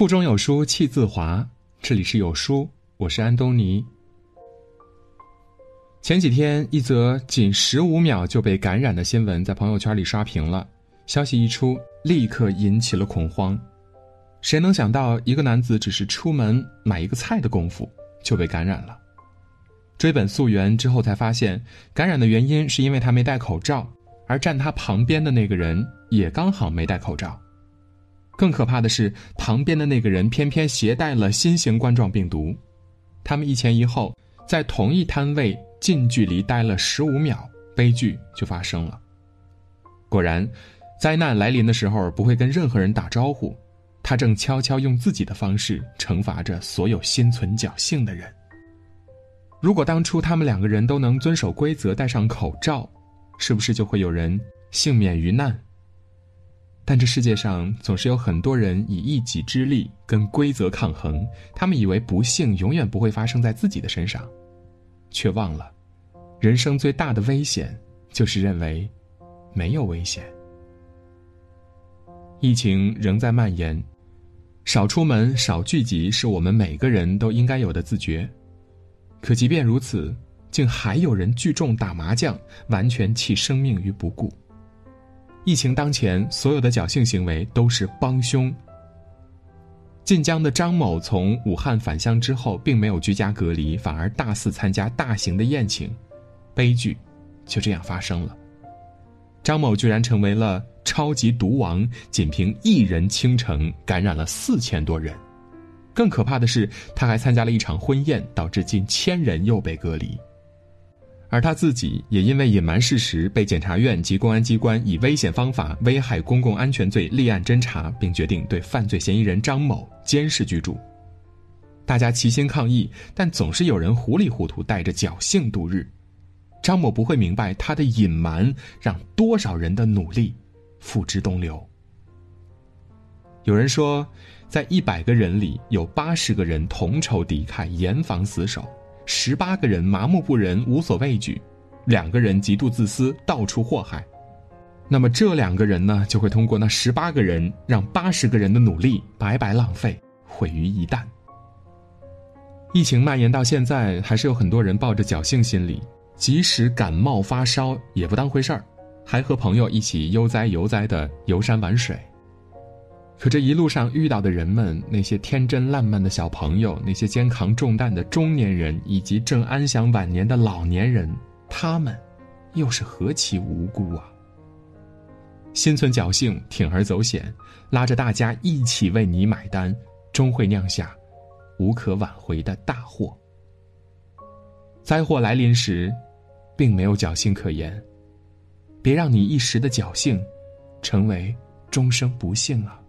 腹中有书气自华，这里是有书，我是安东尼。前几天，一则仅十五秒就被感染的新闻在朋友圈里刷屏了。消息一出，立刻引起了恐慌。谁能想到，一个男子只是出门买一个菜的功夫就被感染了？追本溯源之后，才发现感染的原因是因为他没戴口罩，而站他旁边的那个人也刚好没戴口罩。更可怕的是，旁边的那个人偏偏携带了新型冠状病毒。他们一前一后在同一摊位。近距离待了十五秒，悲剧就发生了。果然，灾难来临的时候不会跟任何人打招呼，他正悄悄用自己的方式惩罚着所有心存侥幸的人。如果当初他们两个人都能遵守规则，戴上口罩，是不是就会有人幸免于难？但这世界上总是有很多人以一己之力跟规则抗衡，他们以为不幸永远不会发生在自己的身上。却忘了，人生最大的危险就是认为没有危险。疫情仍在蔓延，少出门、少聚集是我们每个人都应该有的自觉。可即便如此，竟还有人聚众打麻将，完全弃生命于不顾。疫情当前，所有的侥幸行为都是帮凶。晋江的张某从武汉返乡之后，并没有居家隔离，反而大肆参加大型的宴请，悲剧就这样发生了。张某居然成为了超级毒王，仅凭一人倾城感染了四千多人。更可怕的是，他还参加了一场婚宴，导致近千人又被隔离。而他自己也因为隐瞒事实，被检察院及公安机关以危险方法危害公共安全罪立案侦查，并决定对犯罪嫌疑人张某监视居住。大家齐心抗议，但总是有人糊里糊涂带着侥幸度日。张某不会明白，他的隐瞒让多少人的努力付之东流。有人说，在一百个人里，有八十个人同仇敌忾，严防死守。十八个人麻木不仁、无所畏惧，两个人极度自私、到处祸害，那么这两个人呢，就会通过那十八个人，让八十个人的努力白白浪费、毁于一旦。疫情蔓延到现在，还是有很多人抱着侥幸心理，即使感冒发烧也不当回事儿，还和朋友一起悠哉悠哉的游山玩水。可这一路上遇到的人们，那些天真烂漫的小朋友，那些肩扛重担的中年人，以及正安享晚年的老年人，他们又是何其无辜啊！心存侥幸，铤而走险，拉着大家一起为你买单，终会酿下无可挽回的大祸。灾祸来临时，并没有侥幸可言，别让你一时的侥幸，成为终生不幸啊！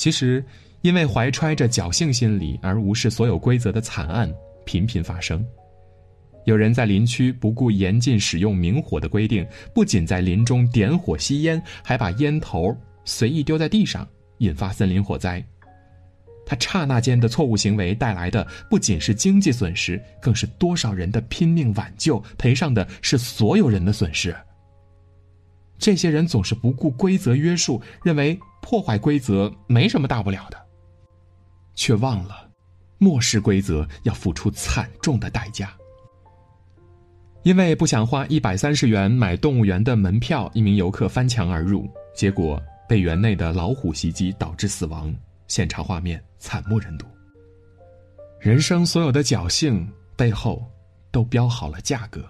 其实，因为怀揣着侥幸心理而无视所有规则的惨案频频发生。有人在林区不顾严禁使用明火的规定，不仅在林中点火吸烟，还把烟头随意丢在地上，引发森林火灾。他刹那间的错误行为带来的不仅是经济损失，更是多少人的拼命挽救，赔上的是所有人的损失。这些人总是不顾规则约束，认为破坏规则没什么大不了的，却忘了漠视规则要付出惨重的代价。因为不想花一百三十元买动物园的门票，一名游客翻墙而入，结果被园内的老虎袭击，导致死亡。现场画面惨不忍睹。人生所有的侥幸背后，都标好了价格。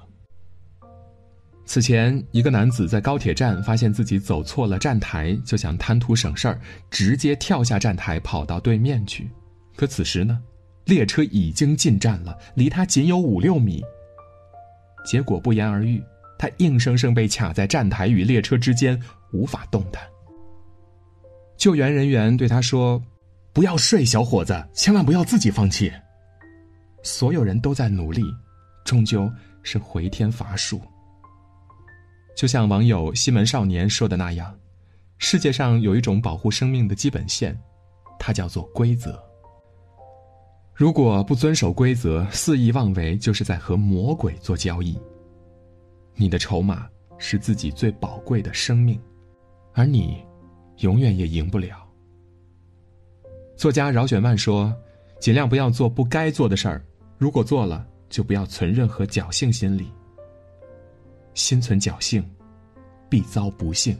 此前，一个男子在高铁站发现自己走错了站台，就想贪图省事儿，直接跳下站台跑到对面去。可此时呢，列车已经进站了，离他仅有五六米。结果不言而喻，他硬生生被卡在站台与列车之间，无法动弹。救援人员对他说：“不要睡，小伙子，千万不要自己放弃。”所有人都在努力，终究是回天乏术。就像网友西门少年说的那样，世界上有一种保护生命的基本线，它叫做规则。如果不遵守规则，肆意妄为，就是在和魔鬼做交易。你的筹码是自己最宝贵的生命，而你，永远也赢不了。作家饶雪漫说：“尽量不要做不该做的事儿，如果做了，就不要存任何侥幸心理。心存侥幸，必遭不幸。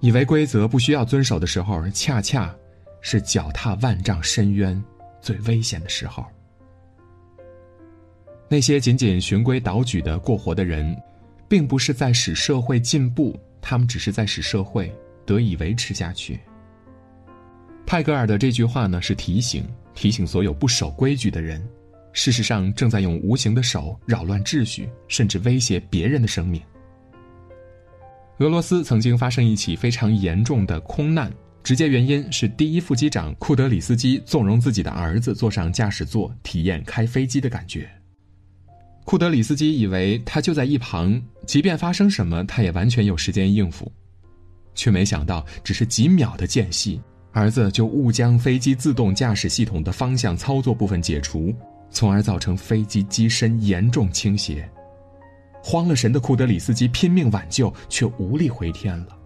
以为规则不需要遵守的时候，恰恰是脚踏万丈深渊最危险的时候。那些仅仅循规蹈矩的过活的人，并不是在使社会进步，他们只是在使社会得以维持下去。”泰戈尔的这句话呢，是提醒提醒所有不守规矩的人，事实上正在用无形的手扰乱秩序，甚至威胁别人的生命。俄罗斯曾经发生一起非常严重的空难，直接原因是第一副机长库德里斯基纵容自己的儿子坐上驾驶座，体验开飞机的感觉。库德里斯基以为他就在一旁，即便发生什么，他也完全有时间应付，却没想到只是几秒的间隙。儿子就误将飞机自动驾驶系统的方向操作部分解除，从而造成飞机机身严重倾斜。慌了神的库德里斯基拼命挽救，却无力回天了。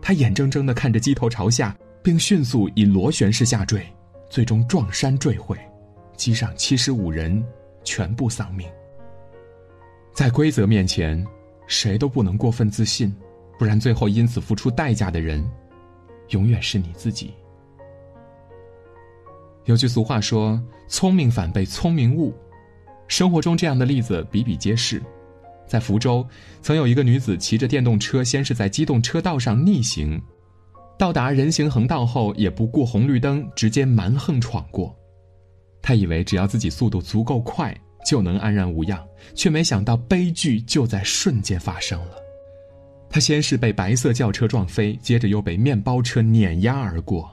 他眼睁睁地看着机头朝下，并迅速以螺旋式下坠，最终撞山坠毁，机上七十五人全部丧命。在规则面前，谁都不能过分自信，不然最后因此付出代价的人。永远是你自己。有句俗话说：“聪明反被聪明误。”生活中这样的例子比比皆是。在福州，曾有一个女子骑着电动车，先是在机动车道上逆行，到达人行横道后也不顾红绿灯，直接蛮横闯过。她以为只要自己速度足够快，就能安然无恙，却没想到悲剧就在瞬间发生了。他先是被白色轿车撞飞，接着又被面包车碾压而过。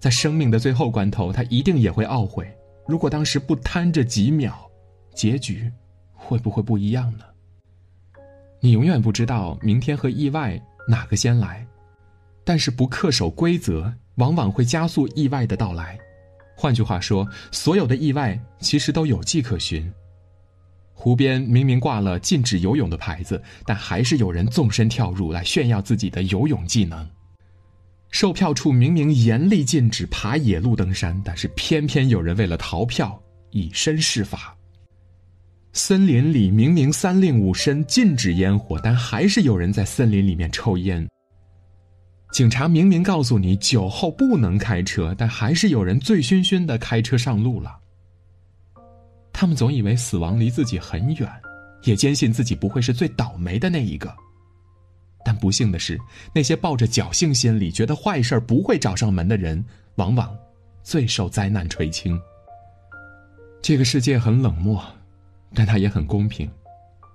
在生命的最后关头，他一定也会懊悔：如果当时不贪这几秒，结局会不会不一样呢？你永远不知道明天和意外哪个先来，但是不恪守规则，往往会加速意外的到来。换句话说，所有的意外其实都有迹可循。湖边明明挂了禁止游泳的牌子，但还是有人纵身跳入来炫耀自己的游泳技能。售票处明明严厉禁止爬野路登山，但是偏偏有人为了逃票以身试法。森林里明明三令五申禁止烟火，但还是有人在森林里面抽烟。警察明明告诉你酒后不能开车，但还是有人醉醺醺的开车上路了。他们总以为死亡离自己很远，也坚信自己不会是最倒霉的那一个。但不幸的是，那些抱着侥幸心理、觉得坏事不会找上门的人，往往最受灾难垂青。这个世界很冷漠，但它也很公平，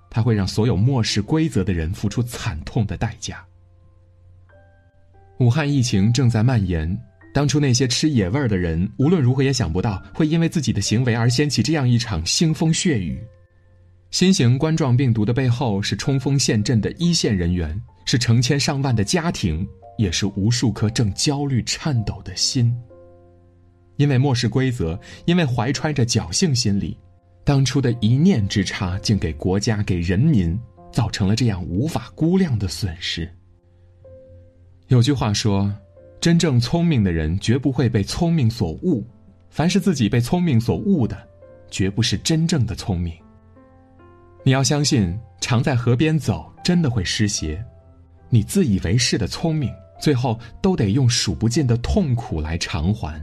它会让所有漠视规则的人付出惨痛的代价。武汉疫情正在蔓延。当初那些吃野味儿的人，无论如何也想不到会因为自己的行为而掀起这样一场腥风血雨。新型冠状病毒的背后是冲锋陷阵的一线人员，是成千上万的家庭，也是无数颗正焦虑颤抖的心。因为漠视规则，因为怀揣着侥幸心理，当初的一念之差，竟给国家、给人民造成了这样无法估量的损失。有句话说。真正聪明的人绝不会被聪明所误，凡是自己被聪明所误的，绝不是真正的聪明。你要相信，常在河边走真的会湿鞋，你自以为是的聪明，最后都得用数不尽的痛苦来偿还。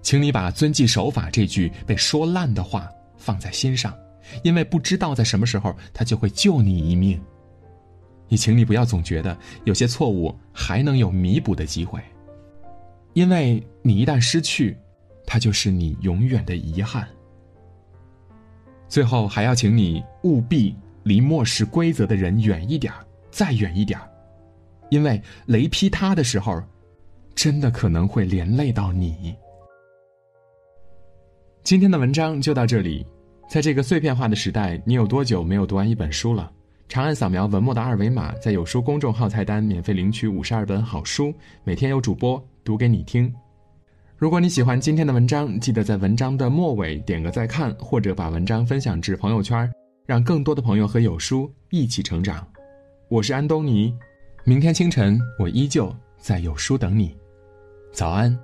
请你把“遵纪守法”这句被说烂的话放在心上，因为不知道在什么时候，他就会救你一命。也请你不要总觉得有些错误还能有弥补的机会，因为你一旦失去，它就是你永远的遗憾。最后还要请你务必离漠视规则的人远一点再远一点因为雷劈他的时候，真的可能会连累到你。今天的文章就到这里，在这个碎片化的时代，你有多久没有读完一本书了？长按扫描文末的二维码，在有书公众号菜单免费领取五十二本好书，每天有主播读给你听。如果你喜欢今天的文章，记得在文章的末尾点个再看，或者把文章分享至朋友圈，让更多的朋友和有书一起成长。我是安东尼，明天清晨我依旧在有书等你。早安。